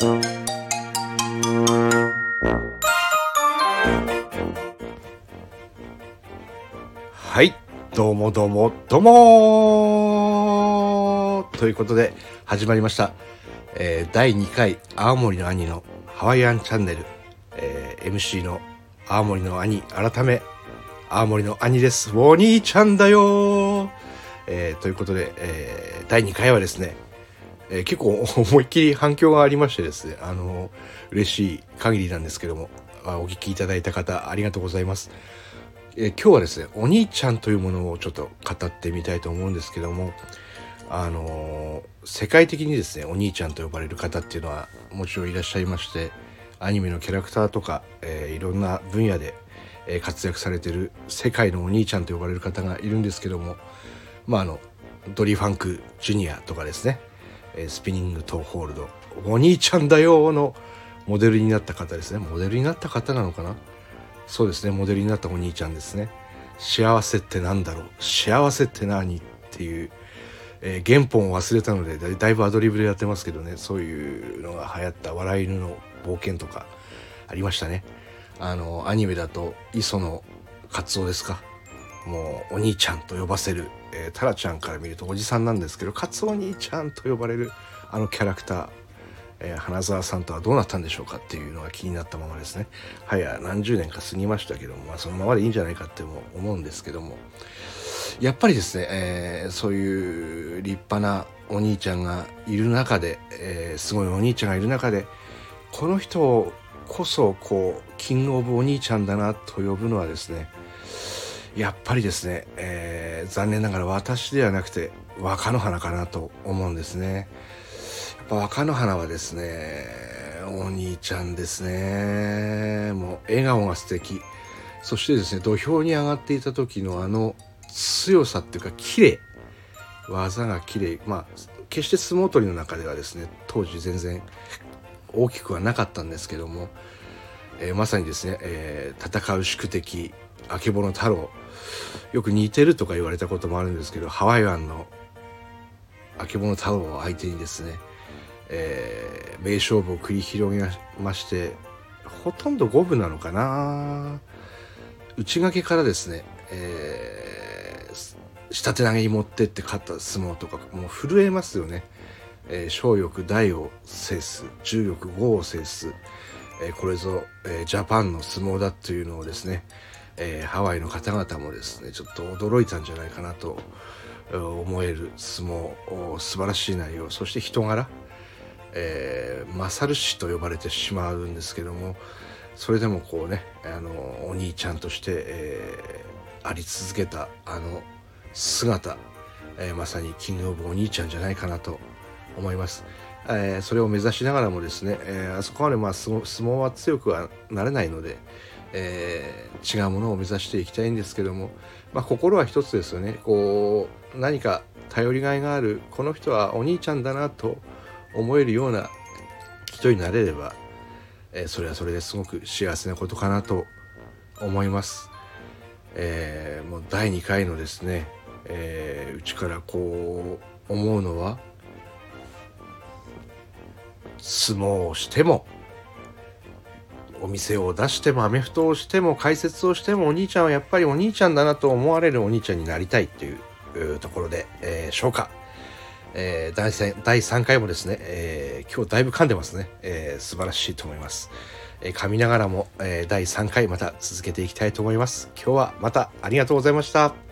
はいどうもどうもどうも。ということで始まりました、えー第2回青森の兄のハワイアンチャンネル、えー MC の青森の兄。改め青森の兄です。お兄ちゃんだよ。えーということで、えー第2回はですね、えー結構思いっきり反響がありましてですねあの嬉しい限りなんですけどもあお聞きいただいた方ありがとうございます。えー今日はですねお兄ちゃんというものをちょっと語ってみたいと思うんですけどもあの世界的にですねお兄ちゃんと呼ばれる方っていうのはもちろんいらっしゃいましてアニメのキャラクターとか、えーいろんな分野で、え活躍されてる世界のお兄ちゃんと呼ばれる方がいるんですけどもまああのドリー・ファンク・ジュニアとかですね、スピニング・トー・ホールド。お兄ちゃんだよのモデルになった方ですね。モデルになった方なのかな？そうですね。モデルになったお兄ちゃんですね。幸せってなんだろう？幸せって何っていう、えー原本を忘れたのでだだいぶアドリブでやってますけどね。そういうのが流行った笑い犬の冒険とかありましたね。あのアニメだと磯野カツオですか？もうお兄ちゃんと呼ばせる、えータラちゃんから見るとおじさんなんですけどカツオ兄ちゃんと呼ばれるあのキャラクターえー花澤さんとはどうなったんでしょうかっていうのが気になったままですね。早何十年か過ぎましたけども、まあ、そのままでいいんじゃないかっても思うんですけども。やっぱりですね、えーそういう立派なお兄ちゃんがいる中で、えーすごいお兄ちゃんがいる中でこの人こそこうキングオブお兄ちゃんだなと呼ぶのはですねやっぱりですね、えー残念ながら私ではなくて若乃花かなと思うんですね。やっぱ若乃花はですねお兄ちゃんですね。もう笑顔が素敵。そしてですね土俵に上がっていた時のあの強さっていうか綺麗。技が綺麗。まあ決して相撲取りの中ではですね当時全然大きくはなかったんですけども、えーまさにですね、えー戦う宿敵あけぼの太郎よく似てるとか言われたこともあるんですけどハワイアンのあけぼの太郎を相手にですねえー名勝負を繰り広げましてほとんど五分なのかな。内掛けからですね、えー下手投げに持ってって勝った相撲とかもう震えますよね、えー小欲大を制す重欲豪を制す、えこれぞ、えジャパンの相撲だというのをですね、えハワイの方々もですねちょっと驚いたんじゃないかなと思える相撲素晴らしい内容そして人柄えー、勝る氏と呼ばれてしまうんですけどもそれでもこうねあのお兄ちゃんとして、えーあり続けたあの姿、えーまさにキングオブお兄ちゃんじゃないかなと思います。えーそれを目指しながらもですね、えーあそこまでまあ相撲は強くはなれないので、えー違うものを目指していきたいんですけども、まあ、心は一つですよねこう何か頼りがいがあるこの人はお兄ちゃんだなと思えるような人になれれば、えーそれはそれですごく幸せなことかなと思います。えーもう第2回のですね、えーうちからこう思うのは相撲をしてもお店を出してもアメフトをしても解説をしてもお兄ちゃんはやっぱりお兄ちゃんだなと思われるお兄ちゃんになりたいっていうところで、えーしょうか。えー第3第3回もですね、えー今日だいぶ噛んでますね、えー素晴らしいと思います。えー噛みながらも、えー第3回また続けていきたいと思います。今日はまたありがとうございました。